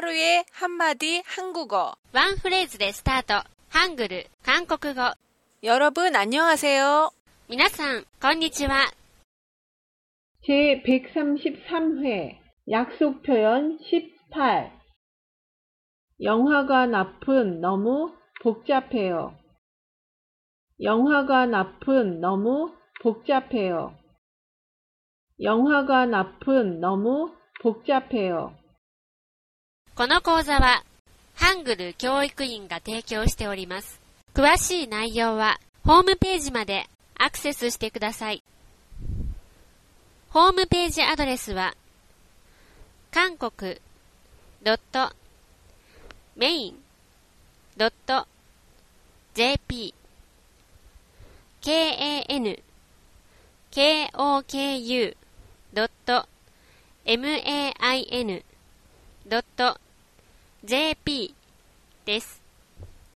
하루에 한마디 한국어. ワンフレーズでスタート。ハングル、韓国語。 여러분 안녕하세요. 皆さん、こんにちは。 제 133회 약속 표현 18 영화관 앞은 너무 복잡해요. 영화관 앞은 너무 복잡해요. 영화관 앞은 너무 복잡해요. この講座は、ハングル教育院が提供しております。詳しい内容は、ホームページまでアクセスしてください。ホームページアドレスは、韓国 .main.jp kan .jp です。